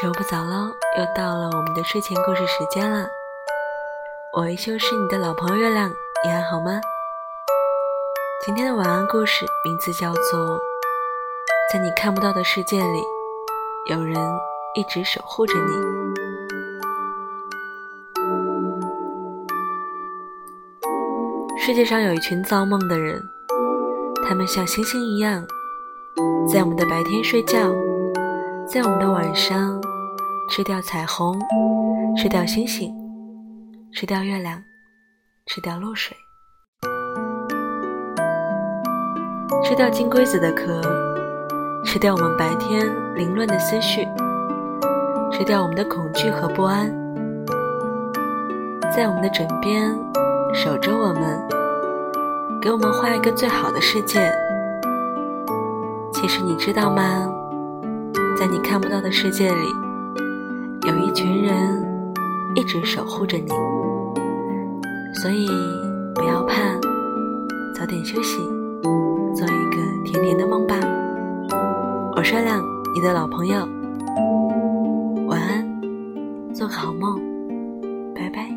时候不早了，又到了我们的睡前故事时间了。我依旧是你的老朋友月亮，你还好吗？今天的晚安故事名字叫做《在你看不到的世界里，有人一直守护着你》。世界上有一群造梦的人，他们像星星一样，在我们的白天睡觉，在我们的晚上。吃掉彩虹，吃掉星星，吃掉月亮，吃掉露水，吃掉金龟子的壳，吃掉我们白天凌乱的思绪，吃掉我们的恐惧和不安，在我们的枕边守着我们，给我们画一个最好的世界。其实你知道吗？在你看不到的世界里。有一群人一直守护着你，所以不要怕，早点休息，做一个甜甜的梦吧。我是亮，你的老朋友，晚安，做个好梦。拜拜